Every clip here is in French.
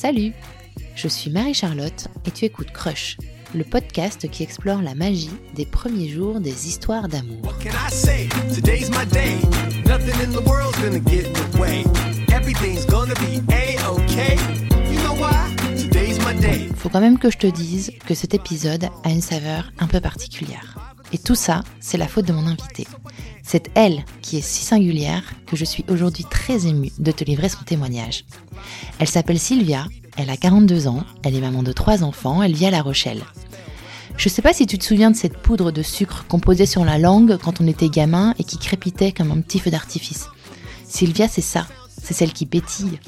Salut. Je suis Marie-Charlotte et tu écoutes Crush, le podcast qui explore la magie des premiers jours des histoires d'amour. Faut quand même que je te dise que cet épisode a une saveur un peu particulière. Et tout ça, c'est la faute de mon invitée. C'est elle qui est si singulière que je suis aujourd'hui très émue de te livrer son témoignage. Elle s'appelle Sylvia, elle a 42 ans, elle est maman de trois enfants, elle vit à La Rochelle. Je sais pas si tu te souviens de cette poudre de sucre qu'on posait sur la langue quand on était gamin et qui crépitait comme un petit feu d'artifice. Sylvia, c'est ça, c'est celle qui pétille.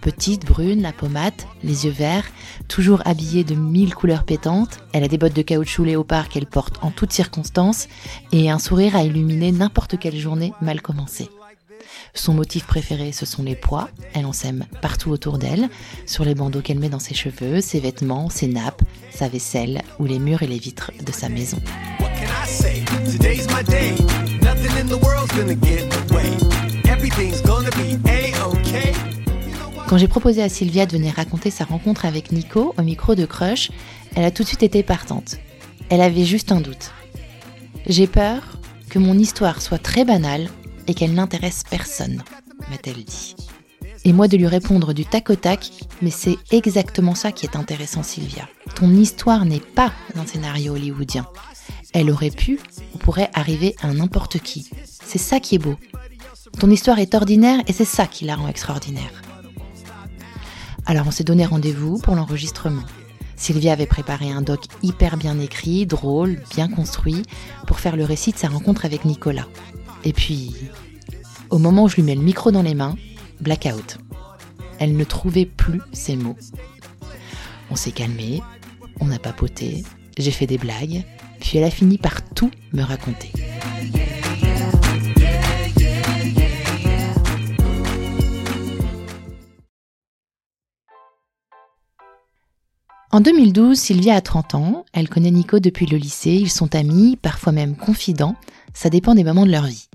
Petite, brune, la pommade, les yeux verts, toujours habillée de mille couleurs pétantes, elle a des bottes de caoutchouc léopard qu'elle porte en toutes circonstances et un sourire à illuminer n'importe quelle journée mal commencée. Son motif préféré, ce sont les pois. Elle en sème partout autour d'elle, sur les bandeaux qu'elle met dans ses cheveux, ses vêtements, ses nappes, sa vaisselle ou les murs et les vitres de sa maison. Quand j'ai proposé à Sylvia de venir raconter sa rencontre avec Nico au micro de Crush, elle a tout de suite été partante. Elle avait juste un doute. J'ai peur que mon histoire soit très banale et qu'elle n'intéresse personne, m'a-t-elle dit. Et moi de lui répondre du tac au tac, mais c'est exactement ça qui est intéressant Sylvia. Ton histoire n'est pas un scénario hollywoodien. Elle aurait pu ou pourrait arriver à n'importe qui. C'est ça qui est beau. Ton histoire est ordinaire et c'est ça qui la rend extraordinaire. Alors on s'est donné rendez-vous pour l'enregistrement. Sylvia avait préparé un doc hyper bien écrit, drôle, bien construit, pour faire le récit de sa rencontre avec Nicolas. Et puis, au moment où je lui mets le micro dans les mains, blackout. Elle ne trouvait plus ses mots. On s'est calmé, on a papoté, j'ai fait des blagues, puis elle a fini par tout me raconter. En 2012, Sylvia a 30 ans, elle connaît Nico depuis le lycée, ils sont amis, parfois même confidents, ça dépend des moments de leur vie.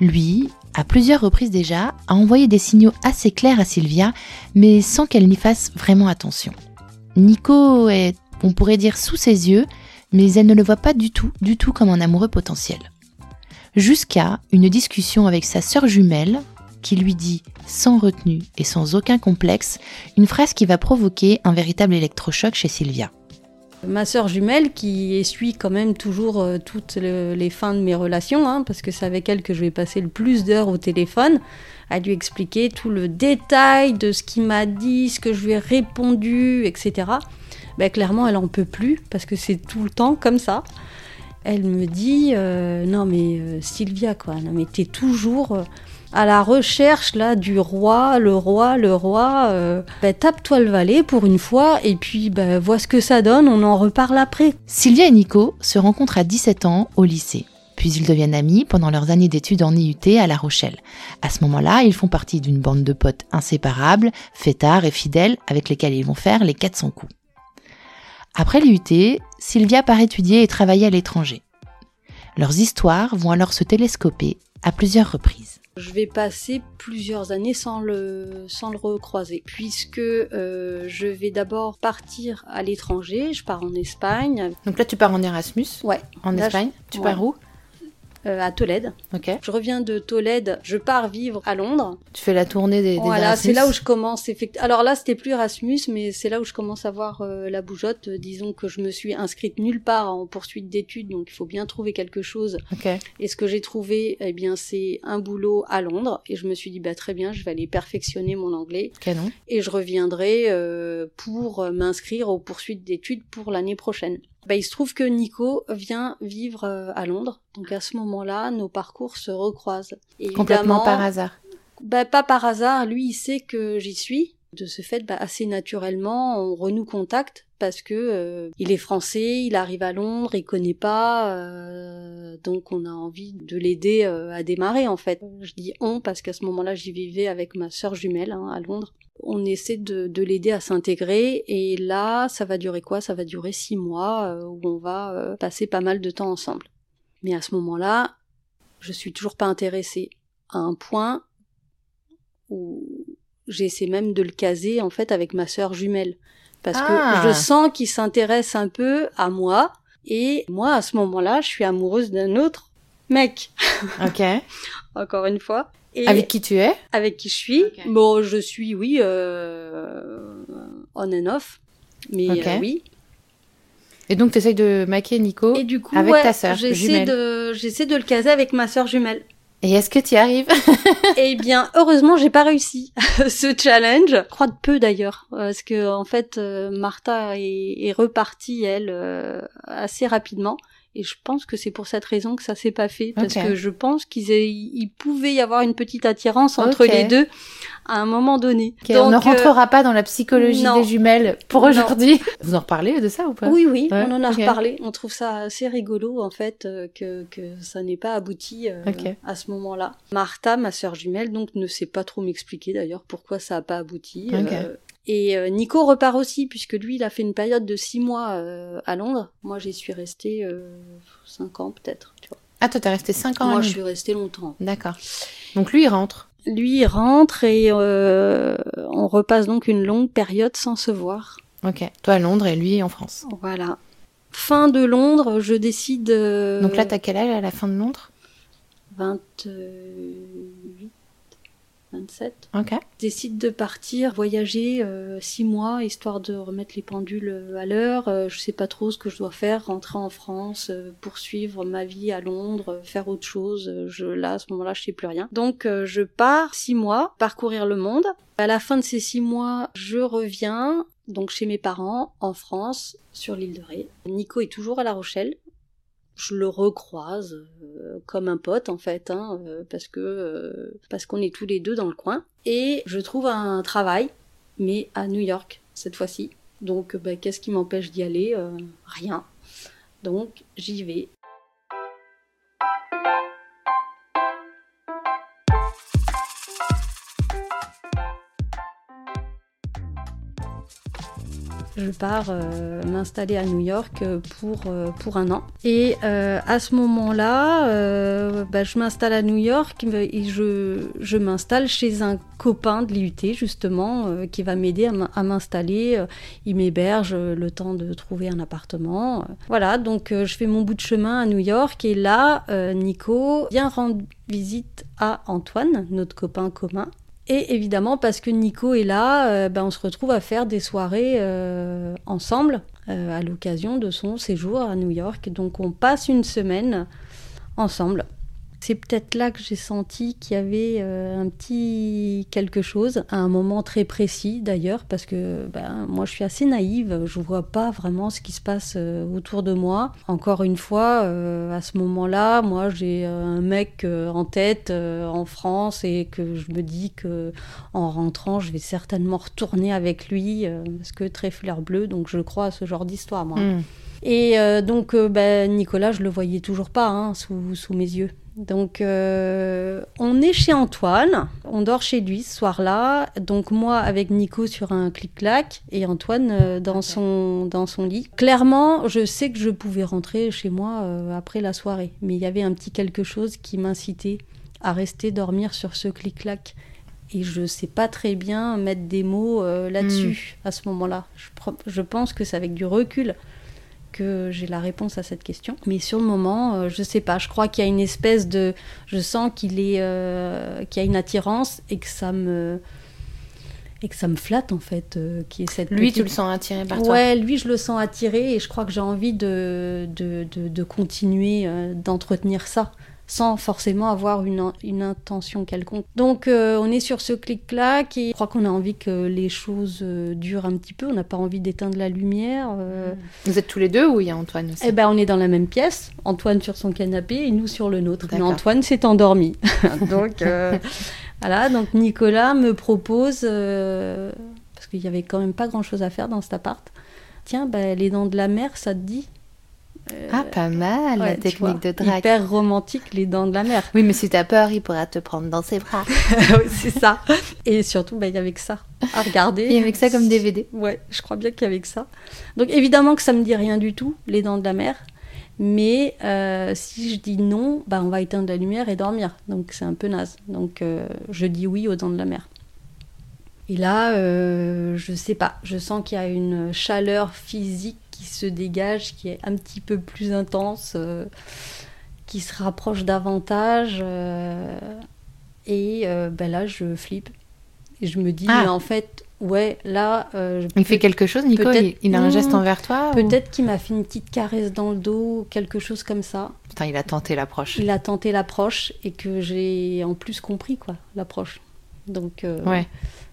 Lui, à plusieurs reprises déjà, a envoyé des signaux assez clairs à Sylvia, mais sans qu'elle n'y fasse vraiment attention. Nico est, on pourrait dire, sous ses yeux, mais elle ne le voit pas du tout, du tout comme un amoureux potentiel. Jusqu'à une discussion avec sa sœur jumelle, qui lui dit, sans retenue et sans aucun complexe, une phrase qui va provoquer un véritable électrochoc chez Sylvia. Ma sœur jumelle qui essuie quand même toujours euh, toutes le- les fins de mes relations, hein, parce que c'est avec elle que je vais passer le plus d'heures au téléphone, à lui expliquer tout le détail de ce qu'il m'a dit, ce que je lui ai répondu, etc. Ben, clairement, elle en peut plus, parce que c'est tout le temps comme ça. Elle me dit, euh, non mais euh, Sylvia, quoi, non mais t'es toujours... à la recherche là du roi, le roi, le roi. euh, ben, tape-toi le valet pour une fois et puis ben, vois ce que ça donne, on en reparle après. Sylvia et Nico se rencontrent à 17 ans au lycée. Puis ils deviennent amis pendant leurs années d'études en IUT à La Rochelle. À ce moment-là, ils font partie d'une bande de potes inséparables, fêtards et fidèles avec lesquels ils vont faire les 400 coups. Après l'IUT, Sylvia part étudier et travailler à l'étranger. Leurs histoires vont alors se télescoper à plusieurs reprises. Je vais passer plusieurs années sans le, sans le recroiser, puisque euh, je vais d'abord partir à l'étranger, je pars en Espagne, Donc là, tu pars en Erasmus, ouais, en Là, Espagne. Tu ouais. pars où? Euh, à Tolède. Ok. Je reviens de Tolède, je pars vivre à Londres. Tu fais la tournée des, des Voilà, c'est là où je commence. effect- Alors là, c'était plus Erasmus, mais c'est là où je commence à voir euh, la bougeotte. Disons que je me suis inscrite nulle part en poursuite d'études, donc il faut bien trouver quelque chose. Ok. Et ce que j'ai trouvé, eh bien, c'est un boulot à Londres. Et je me suis dit, bah très bien, je vais aller perfectionner mon anglais Canon. et je reviendrai euh, pour euh, m'inscrire aux poursuites d'études pour l'année prochaine. Bah, il se trouve que Nico vient vivre euh, à Londres, donc à ce moment-là, nos parcours se recroisent. Et Complètement par hasard. bah, pas par hasard, lui il sait que j'y suis. De ce fait, bah, assez naturellement, on renoue contact parce que euh, il est français, il arrive à Londres, il connaît pas, euh, donc on a envie de l'aider euh, à démarrer en fait. Je dis on parce qu'à ce moment-là, j'y vivais avec ma sœur jumelle hein, à Londres. On essaie de, de l'aider à s'intégrer et là, ça va durer quoi? Ça va durer six mois euh, où on va euh, passer pas mal de temps ensemble. Mais à ce moment-là, je suis toujours pas intéressée à un point où j'essaie même de le caser en fait avec ma sœur jumelle parce Ah. que je sens qu'il s'intéresse un peu à moi et moi à ce moment-là, je suis amoureuse d'un autre mec Ok. encore une fois. Et Avec qui tu es avec qui je suis. Bon, je suis, oui, euh, on and off. Mais euh, oui. Et donc, tu essayes de maquer Nico. Et du coup, avec ouais, ta sœur j'essaie jumelle. de, j'essaie de le caser avec ma sœur jumelle. Et est-ce que tu y arrives Eh bien, heureusement, j'ai pas réussi ce challenge. Je crois de peu d'ailleurs, parce que en fait, euh, Martha est, est repartie elle assez rapidement. Et je pense que c'est pour cette raison que ça s'est pas fait, parce que je pense qu'ils il pouvait y avoir une petite attirance entre les deux à un moment donné. Ok, On ne Donc, euh, rentrera pas dans la psychologie non. des jumelles pour aujourd'hui. Vous en reparlez de ça ou pas? Oui, oui, Ouais, on en a reparlé. On trouve ça assez rigolo, en fait, euh, que, que ça n'ait pas abouti euh, à ce moment-là. Martha, ma sœur jumelle, donc ne sait pas trop m'expliquer d'ailleurs pourquoi ça n'a pas abouti. Euh, et euh, Nico repart aussi, puisque lui, il a fait une période de six mois euh, à Londres. Moi, j'y suis restée euh, cinq ans peut-être. Ah, toi, t'es resté 5 ans à Moi, je suis restée longtemps. D'accord. Donc lui, il rentre. Lui, il rentre et euh, on repasse donc une longue période sans se voir. Ok. Toi à Londres et lui en France. Voilà. Fin de Londres, je décide... euh, Donc là, t'as quel âge à la fin de Londres? 28, 27. Ok. Je décide de partir voyager euh, six mois histoire de remettre les pendules euh, à l'heure. Euh, je sais pas trop ce que je dois faire, rentrer en France, euh, poursuivre ma vie à Londres, faire autre chose. Je, là, à ce moment-là, je sais plus rien. Donc, je pars six mois parcourir le monde. À la fin de ces six mois, je reviens donc chez mes parents en France, sur l'île de Ré. Nico est toujours à La Rochelle je le recroise euh, comme un pote en fait, hein, euh, parce que euh, parce qu'on est tous les deux dans le coin. Et je trouve un travail, mais à New York cette fois-ci. Donc bah, qu'est-ce qui m'empêche d'y aller? Rien. Donc j'y vais. Je pars euh, m'installer à New York euh, pour, euh, pour un an. Et à ce moment-là, bah, je m'installe à New York et je, je m'installe chez un copain de l'IUT, justement, qui va m'aider à m'installer. Il m'héberge le temps de trouver un appartement. Voilà, donc je fais mon bout de chemin à New York. Et là, Nico vient rendre visite à Antoine, notre copain commun. Et évidemment, parce que Nico est là, euh, ben, on se retrouve à faire des soirées euh, ensemble euh, à l'occasion de son séjour à New York. Donc on passe une semaine ensemble. C'est peut-être là que j'ai senti qu'il y avait euh, un petit quelque chose, à un moment très précis d'ailleurs, parce que ben, moi je suis assez naïve, je vois pas vraiment ce qui se passe euh, autour de moi. Encore une fois, euh, à ce moment-là, moi j'ai un mec en tête en France et que je me dis que en rentrant, je vais certainement retourner avec lui, parce que très fleur bleue, donc je crois à ce genre d'histoire moi. Hmm. Et donc, ben, Nicolas, je le voyais toujours pas hein, sous, sous mes yeux. Donc, euh, on est chez Antoine, on dort chez lui ce soir-là. Donc, moi avec Nico sur un clic-clac et Antoine euh, dans, son, dans son lit. Clairement, je sais que je pouvais rentrer chez moi euh, après la soirée, mais il y avait un petit quelque chose qui m'incitait à rester dormir sur ce clic-clac. Et je sais pas très bien mettre des mots là-dessus à ce moment-là. Je, je pense que c'est avec du recul que j'ai la réponse à cette question. Mais sur le moment, euh, je sais pas. Je crois qu'il y a une espèce de. Je sens qu'il est, euh, qu'il y a une attirance et que ça me et que ça me flatte en fait, euh, qui est cette Lui, petite- tu le sens attiré par toi. Ouais, lui, je le sens attiré et je crois que j'ai envie de, de, de, de continuer euh, d'entretenir ça sans forcément avoir une, in- une intention quelconque. Donc euh, on est sur ce clic-clac et je crois qu'on a envie que les choses euh, durent un petit peu, on n'a pas envie d'éteindre la lumière. euh. Vous êtes tous les deux ou il y a Antoine aussi? Eh ben on est dans la même pièce, Antoine sur son canapé et nous sur le nôtre. Mais. Antoine s'est endormi. donc voilà, donc Nicolas me propose, parce qu'il y avait quand même pas grand-chose à faire dans cet appart, tiens, ben, les dents de la mer, ça te dit? Euh, Ah, pas mal, ouais, la technique vois, de drague. Hyper romantique, les dents de la mer. Oui, mais si t'as peur, il pourra te prendre dans ses bras. C'est ça. Et surtout, ben, il y avait que ça à regarder. Et avec ça comme DVD. Ouais, je crois bien qu'il y avait que ça. Donc évidemment que ça me dit rien du tout, les dents de la mer. Mais euh, si je dis non, bah, on va éteindre la lumière et dormir. Donc c'est un peu naze. Donc euh, je dis oui aux dents de la mer. Et là, je sais pas, je sens qu'il y a une chaleur physique qui se dégage, qui est un petit peu plus intense, euh, qui se rapproche davantage. euh, et euh, ben là, je flippe. Et je me dis, Ah. mais en fait, ouais, là, euh, Il fait quelque chose, Nico il, il a un geste envers toi ou- peut-être qu'il m'a fait une petite caresse dans le dos, quelque chose comme ça. Putain, il a tenté l'approche. Il a tenté l'approche et que j'ai en plus compris, quoi, l'approche. Donc, euh, Ouais.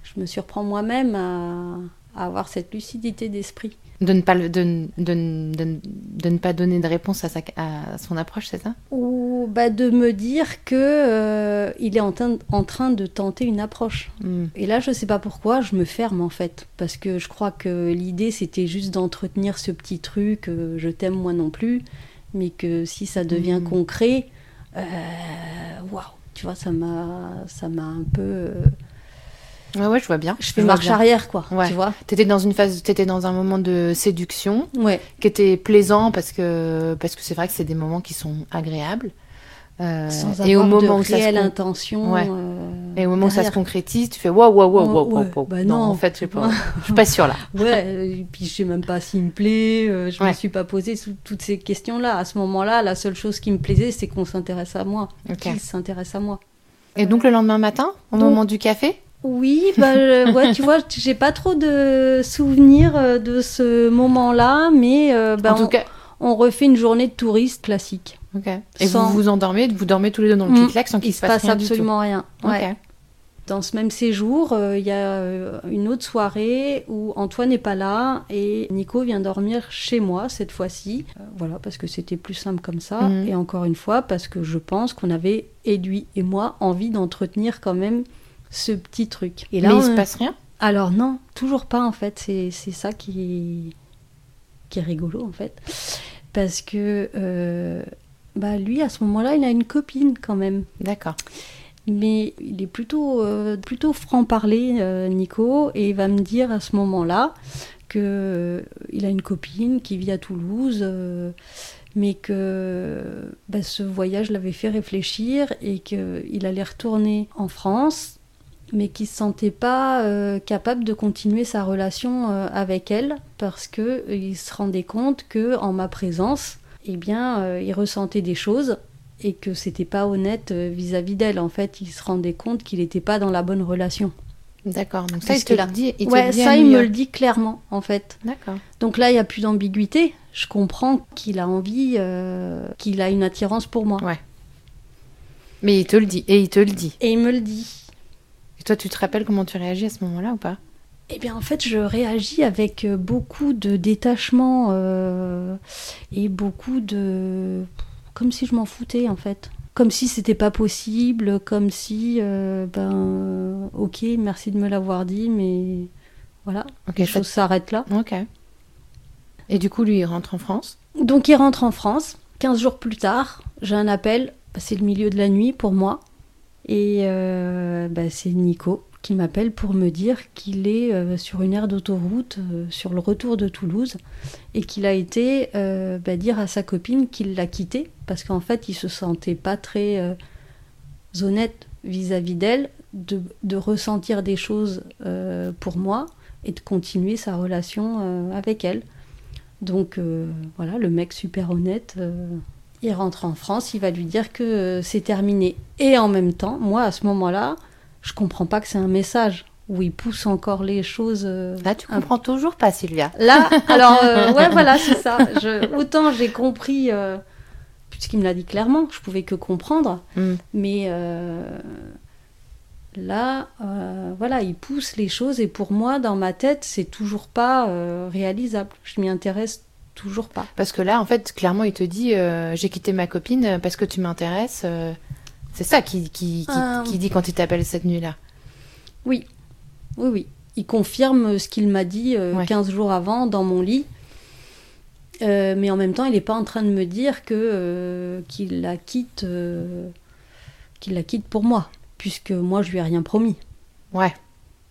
je me surprends moi-même à, à avoir cette lucidité d'esprit. De ne pas, de, ne- de, ne- de ne- de ne pas donner de réponse à, sa, à son approche, c'est ça? Ou bah, de me dire que euh, il est en, train- en train de tenter une approche. Hmm. Et là, je sais pas pourquoi, je me ferme en fait. Parce que je crois que l'idée, c'était juste d'entretenir ce petit truc, euh, je t'aime moi non plus. Mais que si ça devient Mhm. concret, euh, waouh, tu vois, ça m'a ça m'a un peu. euh, Ouais, ouais, je vois bien. je fais marche bien. arrière, quoi. Ouais. Tu vois T'étais dans une phase, t'étais dans un moment de séduction Ouais. qui était plaisant parce que parce que c'est vrai que c'est des moments qui sont agréables. Euh, Sans et au moment de où ça se réelle con- intention. Ouais. euh, et au moment où ça se concrétise, tu fais waouh waouh waouh waouh waouh. Bah non, non. en fait, je pas. Je suis pas sûre là. Ouais, euh, et puis je sais même pas s'il me plaît, euh, je Ouais. me suis pas posé toutes ces questions-là. À ce moment-là, la seule chose qui me plaisait, c'est qu'on s'intéresse à moi, qu'il s'intéresse à moi. Et donc le lendemain matin, au Donc- moment du café, Oui, bah, euh, ouais, tu vois, j'ai pas trop de souvenirs euh, de ce moment-là, mais euh, bah, en tout on, cas. on refait une journée de touriste classique. Et Sans- vous vous endormez, vous dormez tous les deux dans le Mm. clic-clac sans qu'il Il se se passe rien du tout. absolument rien. Ouais. Dans ce même séjour, euh, il y a une autre soirée où Antoine n'est pas là et Nico vient dormir chez moi cette fois-ci. Euh, voilà, parce que c'était plus simple comme ça. Mhm. Et encore une fois, parce que je pense qu'on avait, et lui et moi, envie d'entretenir quand même ce petit truc. Et Mais il on- se passe rien. Alors non, toujours pas en fait. C'est c'est ça qui est... qui est rigolo en fait. Parce que euh, bah, lui, à ce moment-là, il a une copine quand même. D'accord. Mais il est plutôt, euh, plutôt franc-parler, euh, Nico, et il va me dire à ce moment-là que il a une copine qui vit à Toulouse, mais que bah, ce voyage l'avait fait réfléchir et qu'il allait retourner en France, mais qu'il se sentait pas euh, capable de continuer sa relation euh, avec elle parce que euh, il se rendait compte que en ma présence, eh bien, euh, il ressentait des choses et que c'était pas honnête vis-à-vis d'elle. En fait, il se rendait compte qu'il n'était pas dans la bonne relation. D'accord. Donc ça, il te qu'il le a- dit. Il ouais, ça, il me le dit clairement, en fait. D'accord. Donc là, il n'y a plus d'ambiguïté. Je comprends qu'il a envie, qu'il a une attirance pour moi. Ouais. Mais il te le dit. Et il te le dit. Et il me le dit. Et toi, tu te rappelles comment tu réagis à ce moment-là ou pas? Eh bien, en fait, je réagis avec euh, beaucoup de détachement euh, et beaucoup de. comme si je m'en foutais, en fait. Comme si c'était pas possible, comme si, euh, ben, ok, merci de me l'avoir dit, mais voilà, Ok. les ça- choses s'arrêtent là. Ok. Et du coup, lui, il rentre en France? Donc, il rentre en France. 15 jours plus tard, j'ai un appel. C'est le milieu de la nuit pour moi. Et euh, bah, c'est Nico qui m'appelle pour me dire qu'il est euh, sur une aire d'autoroute euh, sur le retour de Toulouse et qu'il a été bah, dire à sa copine qu'il l'a quitté parce qu'en fait il se sentait pas très honnête vis-à-vis d'elle de, ressentir des choses pour moi et de continuer sa relation avec elle. Donc voilà, le mec super honnête, il rentre en France, il va lui dire que euh, c'est terminé. Et en même temps, moi à ce moment-là, je comprends pas que c'est un message où il pousse encore les choses. euh, Là, tu un comprends toujours pas, Sylvia. Là, alors, euh, ouais, voilà, c'est ça. Je- autant j'ai compris, euh, puisqu'il me l'a dit clairement, je pouvais que comprendre, Mm. mais euh, là, voilà, il pousse les choses et pour moi, dans ma tête, c'est toujours pas réalisable. Je m'y intéresse toujours pas. Parce que là, en fait, clairement, il te dit euh, J'ai quitté ma copine euh, parce que tu m'intéresses. euh, C'est ça qui, qui, qui, qui dit quand il t'appelle cette nuit-là. Oui, oui, oui. Il confirme ce qu'il m'a dit Ouais. 15 jours avant dans mon lit. Euh, mais en même temps, il n'est pas en train de me dire que euh, qu'il la quitte, euh, qu'il la quitte pour moi, puisque moi je lui ai rien promis. Ouais.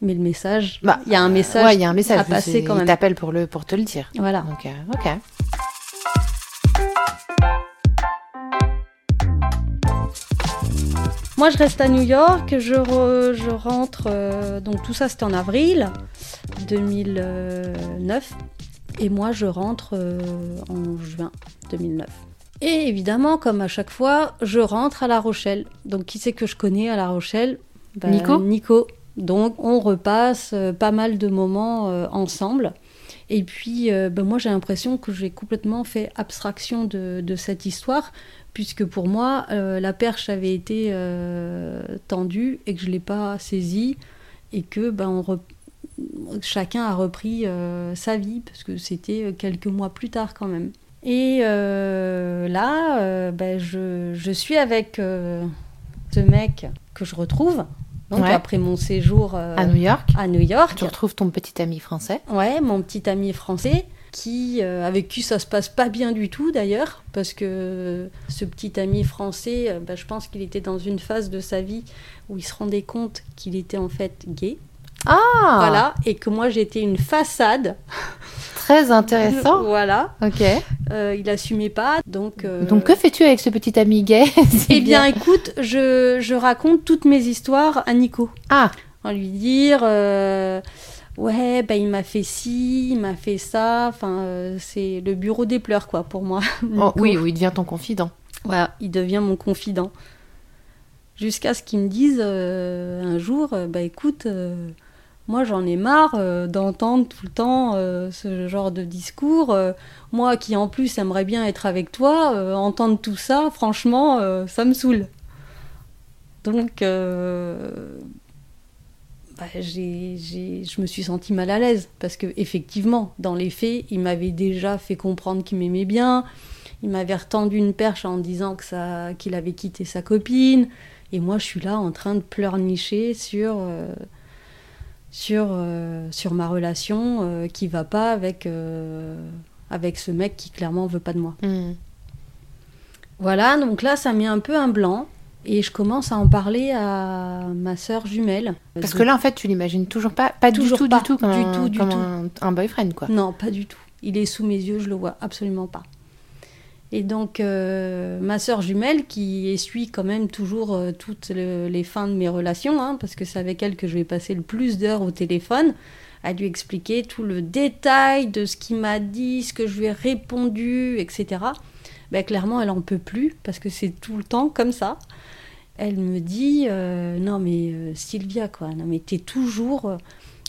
Mais le message, il Bah, y a un message. Ouais, il y a un message. à passer quand Il même. t'appelle pour, le, pour te le dire. Voilà. Donc, euh, ok. Moi, je reste à New York, je, re- je rentre, euh, donc tout ça c'était en avril 2009, et moi je rentre euh, en juin 2009. Et évidemment, comme à chaque fois, je rentre à La Rochelle. Donc qui c'est que je connais à La Rochelle? Ben, Nico? Nico. Donc on repasse euh, pas mal de moments euh, ensemble. Et puis, euh, ben, moi, j'ai l'impression que j'ai complètement fait abstraction de, cette histoire, puisque pour moi, la perche avait été tendue et que je ne l'ai pas saisie, et que ben, chacun a repris sa vie, parce que c'était quelques mois plus tard quand même. Et là, ben, je, je suis avec ce mec que je retrouve, donc Ouais. après mon séjour euh, À New York, à New York. tu retrouves ton petit ami français. Ouais, mon petit ami français, qui, euh, avec qui ça se passe pas bien du tout d'ailleurs, parce que ce petit ami français, euh, bah, je pense qu'il était dans une phase de sa vie où il se rendait compte qu'il était en fait gay. Ah Voilà, et que moi j'étais une façade. Très intéressant. voilà, Ok. Euh, il assumait pas, donc. euh, Donc que fais-tu avec ce petit ami gay? Eh bien, écoute, je, je raconte toutes mes histoires à Nico. Ah, en lui dire euh, ouais ben il m'a fait ci il m'a fait ça enfin c'est le bureau des pleurs quoi pour moi oh, oui, oui, il devient ton confident. voilà il devient mon confident jusqu'à ce qu'il me dise un jour bah écoute moi j'en ai marre euh, d'entendre tout le temps euh, ce genre de discours Euh, moi qui en plus aimerais bien être avec toi entendre tout ça franchement ça me saoule donc bah, j'ai- j'ai- je me suis sentie mal à l'aise parce que effectivement, dans les faits, il m'avait déjà fait comprendre qu'il m'aimait bien. Il m'avait retendu une perche en disant que ça, qu'il avait quitté sa copine. Et moi, je suis là en train de pleurnicher sur, sur, euh, sur ma relation euh, qui va pas avec, euh, avec ce mec qui clairement veut pas de moi. Hmm. Voilà, donc là, ça met un peu un blanc. Et je commence à en parler à ma sœur jumelle. Parce que là, en fait, tu l'imagines toujours pas, pas Toujours du tout, pas, du tout, comme, du un, tout, du comme tout. Un, un boyfriend, quoi. Non, pas du tout. Il est sous mes yeux, je le vois absolument pas. Et donc, euh, ma sœur jumelle, qui essuie quand même toujours euh, toutes le- les fins de mes relations, hein, parce que c'est avec elle que je vais passer le plus d'heures au téléphone, à lui expliquer tout le détail de ce qu'il m'a dit, ce que je lui ai répondu, etc. Ben, clairement, elle en peut plus, parce que c'est tout le temps comme ça. Elle me dit euh, Non, mais Sylvia, quoi, non, mais t'es toujours.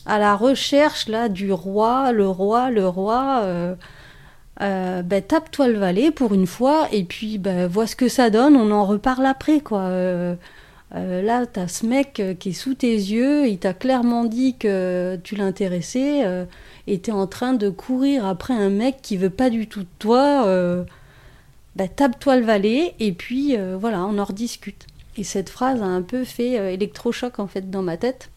à la recherche là du roi, le roi, le roi. Ben, tape-toi le valet pour une fois et puis ben, vois ce que ça donne. On en reparle après quoi. Euh, euh, là, t'as ce mec qui est sous tes yeux. Il t'a clairement dit que tu l'intéressais et t'es en train de courir après un mec qui veut pas du tout de toi. ben, tape-toi le valet et puis voilà, on en rediscute. Et cette phrase a un peu fait électrochoc en fait dans ma tête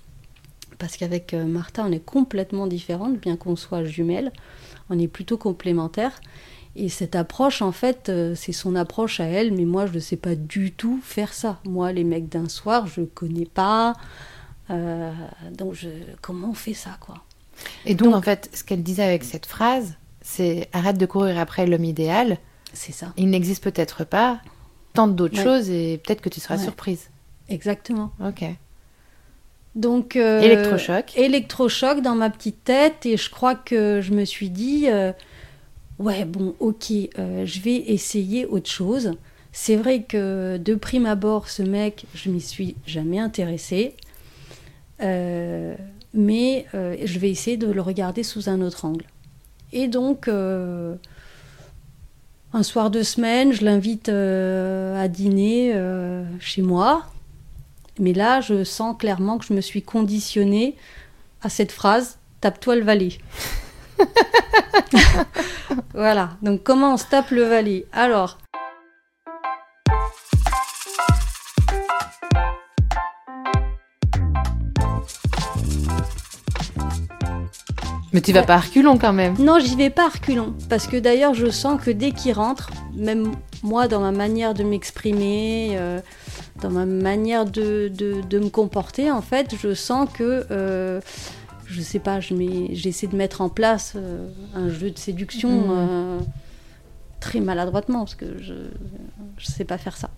parce qu'avec Martha, on est complètement différentes, bien qu'on soit jumelles, on est plutôt complémentaires. Et cette approche, en fait, euh, c'est son approche à elle, mais moi, je ne sais pas du tout faire ça. Moi, les mecs d'un soir, je connais pas. euh, donc, je... comment on fait ça, quoi? Et donc, Donc- en fait, ce qu'elle disait avec cette phrase, c'est arrête de courir après l'homme idéal. C'est ça. Il n'existe peut-être pas. Tente d'autres Ouais. choses et peut-être que tu seras Ouais. surprise. Exactement. Ok. Donc, euh, Électrochoc. électrochoc dans ma petite tête et je crois que je me suis dit euh, ouais bon ok euh, je vais essayer autre chose. C'est vrai que de prime abord ce mec je m'y suis jamais intéressée. Euh, mais je vais essayer de le regarder sous un autre angle. Et donc un soir de semaine je l'invite à dîner chez moi mais là, je sens clairement que je me suis conditionnée à cette phrase tape-toi le valet. voilà. Donc, comment on se tape le valet Alors, Mais tu vas Ouais. pas à reculons quand même. non, j'y vais pas à reculons. Parce que d'ailleurs, je sens que dès qu'il rentre, même moi, dans ma manière de m'exprimer, euh, dans ma manière de, de- de me comporter, en fait, je sens que. euh, je sais pas, je j'essaie de mettre en place euh, un jeu de séduction Mhm. euh, très maladroitement, parce que je, je sais pas faire ça.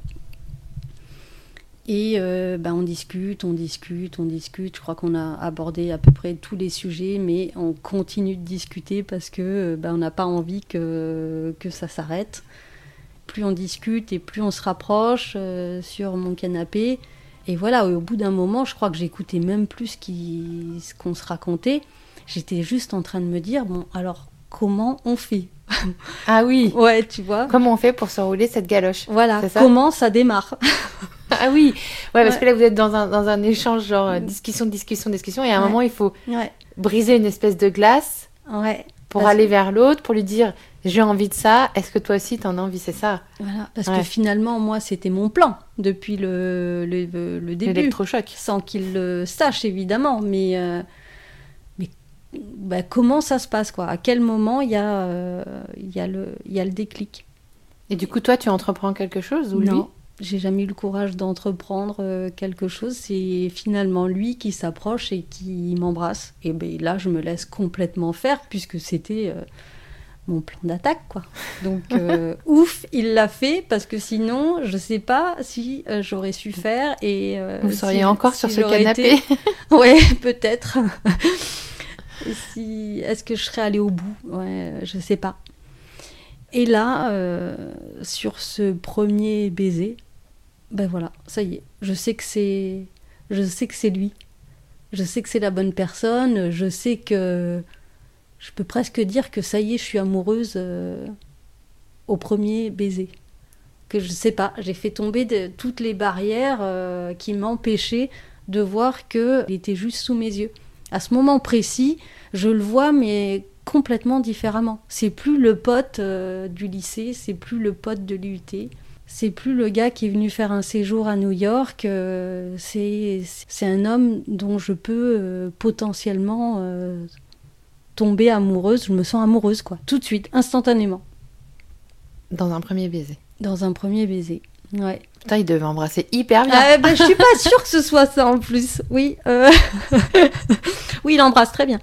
Et bah, on discute, on discute, on discute. Je crois qu'on a abordé à peu près tous les sujets, mais on continue de discuter parce que bah, on n'a pas envie que, que ça s'arrête. Plus on discute et plus on se rapproche euh, sur mon canapé. Et voilà, au bout d'un moment, je crois que j'écoutais même plus ce qui- ce qu'on se racontait. J'étais juste en train de me dire, bon, alors comment on fait? Ah oui. Ouais, tu vois. Comment on fait pour se rouler cette galoche? Voilà, ça? comment ça démarre? Ah oui. Ouais, parce Ouais. que là vous êtes dans un, dans un échange genre euh, discussion, discussion, discussion, et à un Ouais. moment il faut Ouais, briser une espèce de glace ouais. Pour Parce- aller vers l'autre, pour lui dire j'ai envie de ça. Est-ce que toi aussi t'en as envie C'est ça? Voilà, parce Ouais. que finalement, moi, c'était mon plan depuis le, le, le début. L'électrochoc. Sans qu'il le sache, évidemment. Mais, euh, mais bah, comment ça se passe, quoi? À quel moment il y, a, euh, il y, a le- y a le déclic? Et du coup toi tu entreprends quelque chose ou lui? Non, j'ai jamais eu le courage d'entreprendre euh, quelque chose. C'est finalement lui qui s'approche et qui m'embrasse. Et ben là, je me laisse complètement faire puisque c'était euh, mon plan d'attaque, quoi. Donc euh, ouf, il l'a fait parce que sinon, je sais pas si euh, j'aurais su faire et Vous si- seriez encore si sur ce canapé été- Ouais, peut-être. Si... Est-ce que je serais allée au bout? Ouais, je sais pas. Et là, sur ce premier baiser, ben voilà, ça y est, je sais que c'est, je sais que c'est lui, je sais que c'est la bonne personne, je sais que je peux presque dire que ça y est, je suis amoureuse euh, au premier baiser. Que je sais pas, j'ai fait tomber de, toutes les barrières euh, qui m'empêchaient de voir que il était juste sous mes yeux. À ce moment précis, je le vois, mais complètement différemment. C'est plus le pote euh, du lycée, c'est plus le pote de l'UT. C'est plus le gars qui est venu faire un séjour à New York. euh, c'est c'est un homme dont je peux euh, potentiellement euh, tomber amoureuse. Je me sens amoureuse, quoi. Tout de suite, instantanément. Dans un premier baiser. Dans un premier baiser. Ouais. Putain, il devait embrasser hyper bien. Ah, ben, je suis pas sûre que ce soit ça en plus. Oui. euh, oui, il embrasse très bien.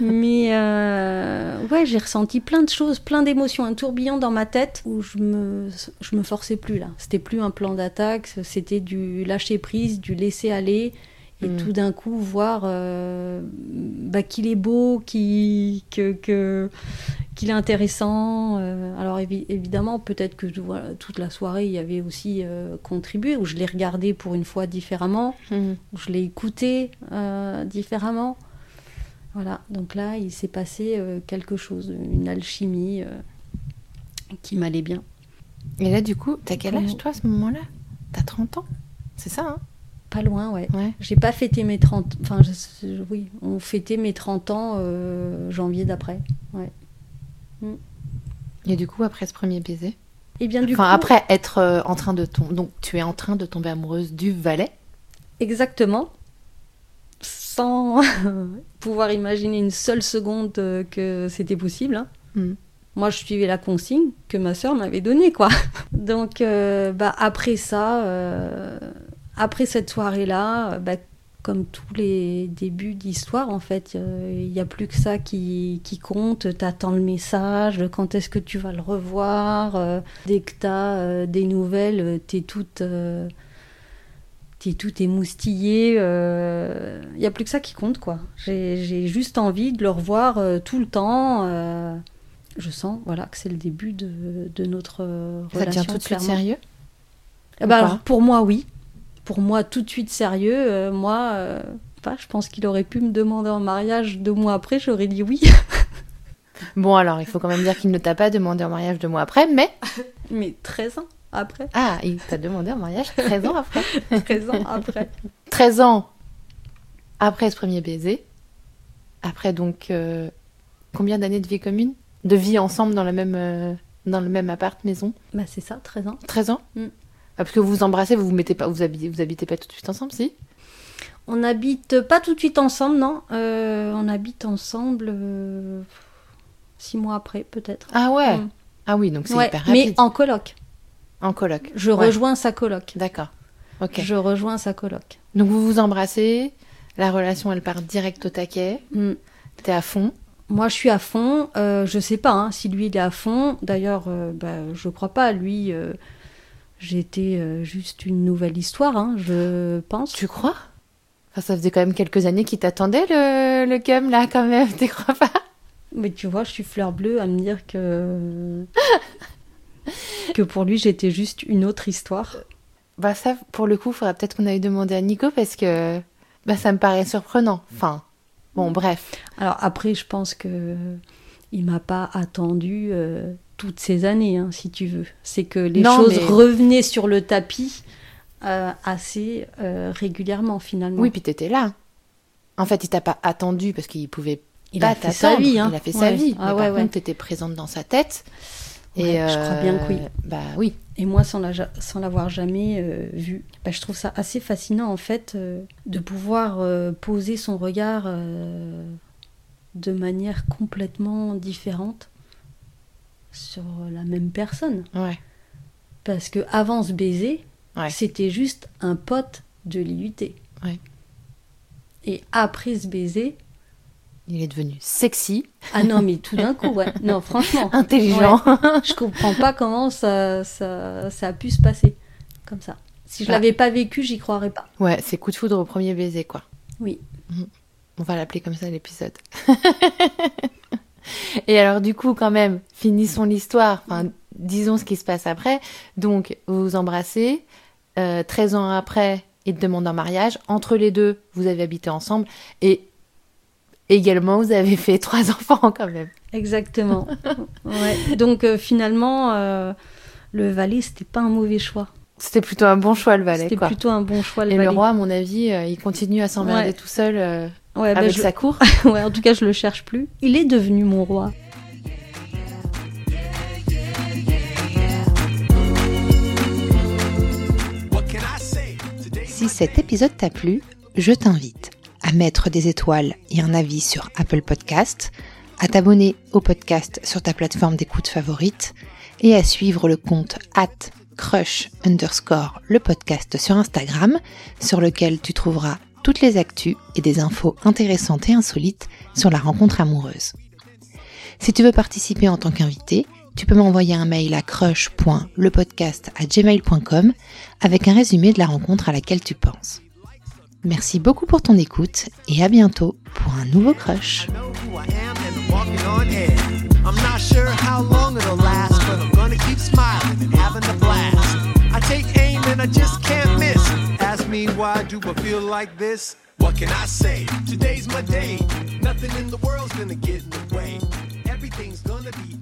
Mais euh, ouais, j'ai ressenti plein de choses, plein d'émotions, un tourbillon dans ma tête où je me, je me forçais plus là. C'était plus un plan d'attaque, c'était du lâcher prise, du laisser aller. Et Mm. tout d'un coup, voir euh, bah, qu'il est beau, qu'il que, que- est intéressant. euh, alors évi- évidemment, peut-être que voilà, toute la soirée, il y avait aussi euh, contribué, où je l'ai regardé pour une fois différemment, Mhm. où je l'ai écouté différemment. Voilà, donc là, il s'est passé quelque chose, une alchimie qui m'allait bien. Et là du coup, t'as quel âge toi à ce moment-là? T'as 30 ans? C'est ça, hein? Pas loin, ouais. Ouais. J'ai pas fêté mes 30... Enfin, je- oui, on fêtait mes 30 ans euh, janvier d'après. Ouais. Et du coup, après ce premier baiser? Et bien du Enfin, coup... après être euh, en train de tomber... Donc, tu es en train de tomber amoureuse du valet? Exactement. Sans pouvoir imaginer une seule seconde euh, que c'était possible. hein. Mm. Moi, je suivais la consigne que ma sœur m'avait donnée, quoi. Donc, euh, bah, après ça, euh, après cette soirée-là, euh, bah, comme tous les débuts d'histoire, en fait, euh, il n'y a plus que ça qui, qui compte. T'attends le message, quand est-ce que tu vas le revoir. euh, dès que t'as as des nouvelles, euh, t'es toute... euh, t'es tout émoustillé. Il n'y a plus que ça qui compte, quoi. J'ai juste envie de le revoir euh, tout le temps. euh, je sens voilà, que c'est le début de, de notre euh, Ça relation. devient tout de suite sérieux? Pas alors, pour moi, oui. Pour moi, tout de suite sérieux. euh, moi, euh, je pense qu'il aurait pu me demander en mariage deux mois après, j'aurais dit oui. Bon, alors, il faut quand même dire qu'il ne t'a pas demandé en mariage deux mois après, mais... Mais 13 ans après. Ah, il t'a demandé en mariage 13 ans après 13 ans après. 13 ans après ce premier baiser. Après, donc, euh, combien d'années de vie commune? De vie ensemble dans, la même, dans le même appart, maison? Bah, c'est ça, 13 ans. 13 ans? Mm. Ah, Parce que vous vous embrassez, vous vous mettez pas, vous habitez, vous habitez pas tout de suite ensemble, si? On n'habite pas tout de suite ensemble, non. Euh, on habite ensemble euh, six mois après, peut-être. Ah ouais Mm. Ah oui, donc c'est Ouais, hyper mais rapide. en coloc. En coloc. Je Ouais. rejoins sa coloc. D'accord. Ok. Je rejoins sa coloc. Donc vous vous embrassez, la relation elle part direct au taquet, Mm. t'es à fond. Moi, je suis à fond. Euh, je sais pas hein, si lui il est à fond. D'ailleurs, euh, bah, je crois pas. Lui, euh, j'étais euh, juste une nouvelle histoire, hein, je pense. Tu crois? Enfin, ça faisait quand même quelques années qu'il t'attendait le, le cum là quand même, tu crois pas? Mais tu vois, je suis fleur bleue à me dire que que pour lui j'étais juste une autre histoire. Bah ça, pour le coup, faudrait peut-être qu'on aille demander à Nico parce que bah ça me paraît surprenant. Enfin, bon, bref. Alors après, je pense que il m'a pas attendu euh, toutes ces années, hein, si tu veux. C'est que les Non, choses mais- revenaient sur le tapis euh, assez euh, régulièrement finalement. Oui, puis t'étais là. En fait, il t'a pas attendu parce qu'il pouvait il pas a fait sa t'attendre. vie. Hein. Il a fait sa vie. Ah mais ouais, par ouais. contre, t'étais présente dans sa tête. Et je crois bien que oui. Bah oui. Et moi, sans la- sans l'avoir jamais euh, vu, bah, je trouve ça assez fascinant en fait euh, de pouvoir euh, poser son regard euh, de manière complètement différente sur la même personne. Ouais. Parce que avant ce baiser, Ouais. c'était juste un pote de l'IUT. Ouais. Et après ce baiser, Il est devenu sexy, ah non mais tout d'un coup, ouais. Non franchement, intelligent. je comprends pas comment ça, ça, ça a pu se passer comme ça. Si je Bah. l'avais pas vécu, j'y croirais pas. Ouais, c'est coup de foudre au premier baiser, quoi. Oui. On va l'appeler comme ça l'épisode. Et alors du coup, quand même, finissons l'histoire. Enfin, disons ce qui se passe après. Donc, vous vous embrassez. Euh, 13 ans après, il te demande un mariage. Entre les deux, vous avez habité ensemble. Et également, vous avez fait trois enfants quand même. Exactement. ouais. Donc euh, finalement, euh, le valet, c'était pas un mauvais choix. C'était plutôt un bon choix, le valet, C'était plutôt un bon choix, le Et valet. le roi, à mon avis, euh, il continue à s'emmerder Ouais. tout seul ouais, bah, avec je- sa cour. ouais, en tout cas, je le cherche plus. Il est devenu mon roi. Si cet épisode t'a plu, je t'invite à mettre des étoiles et un avis sur Apple Podcast, à t'abonner au podcast sur ta plateforme d'écoute favorite et à suivre le compte at crush underscore le podcast sur Instagram sur lequel tu trouveras toutes les actus et des infos intéressantes et insolites sur la rencontre amoureuse. Si tu veux participer en tant qu'invité, tu peux m'envoyer un mail à crush.lepodcast@gmail.com avec un résumé de la rencontre à laquelle tu penses. Merci beaucoup pour ton écoute et à bientôt pour un nouveau crush. I take aim and I just can't miss. Me why do I feel like this? What can I say? Today's my day. Nothing in the world's gonna get in the way. Everything's gonna be